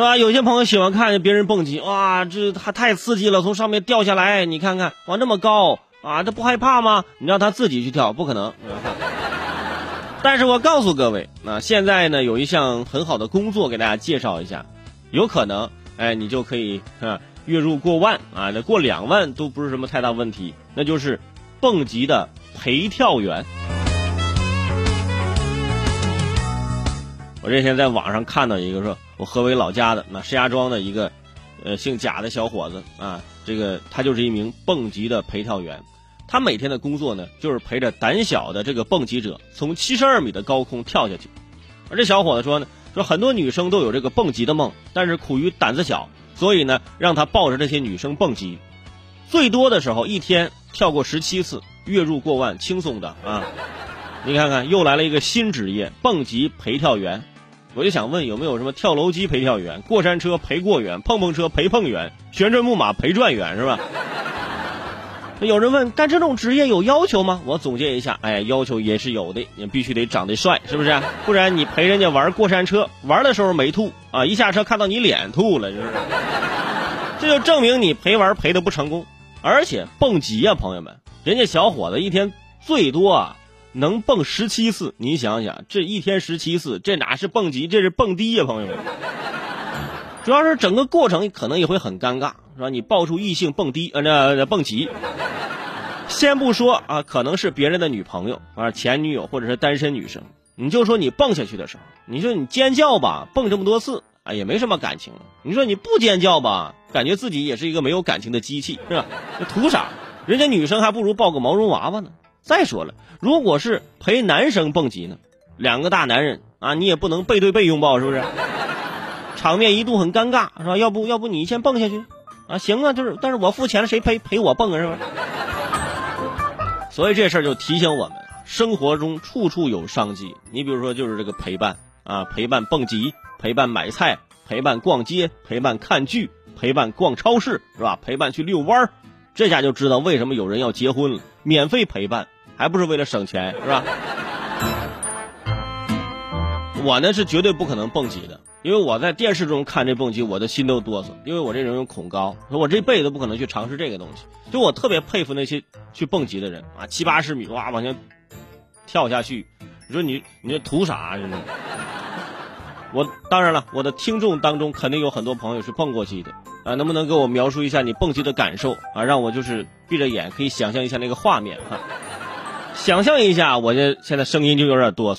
对吧？有些朋友喜欢看别人蹦极，哇，这他太刺激了，从上面掉下来，你看看，哇，那么高啊，他不害怕吗？你让他自己去跳，不可能。但是我告诉各位，那现在呢，有一项很好的工作给大家介绍一下，有可能，哎，你就可以啊，月入过万啊，那过两万都不是什么太大问题，那就是蹦极的陪跳员。我这天在网上看到一个说，我河北老家的那石家庄的一个，呃，姓贾的小伙子啊，这个他就是一名蹦极的陪跳员。他每天的工作呢，就是陪着胆小的这个蹦极者从七十二米的高空跳下去。而这小伙子说呢，说很多女生都有这个蹦极的梦，但是苦于胆子小，所以呢，让他抱着这些女生蹦极。最多的时候一天跳过十七次，月入过万，轻松的啊！你看看，又来了一个新职业——蹦极陪跳员。我就想问，有没有什么跳楼机陪跳员、过山车陪过员、碰碰车陪碰员、旋转木马陪转员，是吧？有人问干这种职业有要求吗？我总结一下，哎，要求也是有的，你必须得长得帅，是不是？不然你陪人家玩过山车，玩的时候没吐啊，一下车看到你脸吐了，就是，这就证明你陪玩陪的不成功。而且蹦极啊，朋友们，人家小伙子一天最多啊能蹦十七次，你想想，这一天十七次，这哪是蹦极，这是蹦迪呀，朋友们。主要是整个过程可能也会很尴尬，是吧？你抱住异性蹦迪，呃，那蹦极。先不说啊，可能是别人的女朋友啊、前女友或者是单身女生，你就说你蹦下去的时候，你说你尖叫吧，蹦这么多次啊，也没什么感情。你说你不尖叫吧，感觉自己也是一个没有感情的机器，是吧？这图啥？人家女生还不如抱个毛绒娃娃呢。再说了，如果是陪男生蹦极呢，两个大男人啊，你也不能背对背拥抱，是不是？场面一度很尴尬，是吧？要不要不你先蹦下去，啊，行啊，就是，但是我付钱了，谁陪陪我蹦啊，是吧？所以这事儿就提醒我们，生活中处处有商机。你比如说，就是这个陪伴啊，陪伴蹦极，陪伴买菜，陪伴逛街，陪伴看剧，陪伴逛超市，是吧？陪伴去遛弯儿，这下就知道为什么有人要结婚了，免费陪伴，还不是为了省钱，是吧？我呢是绝对不可能蹦极的，因为我在电视中看这蹦极，我的心都哆嗦，因为我这人有恐高，我这辈子不可能去尝试这个东西。就我特别佩服那些去蹦极的人啊，七八十米哇往前跳下去，你说你你这图啥？我当然了，我的听众当中肯定有很多朋友是蹦过去的啊，能不能给我描述一下你蹦极的感受啊？让我就是闭着眼可以想象一下那个画面哈，想象一下，我这现在声音就有点哆嗦。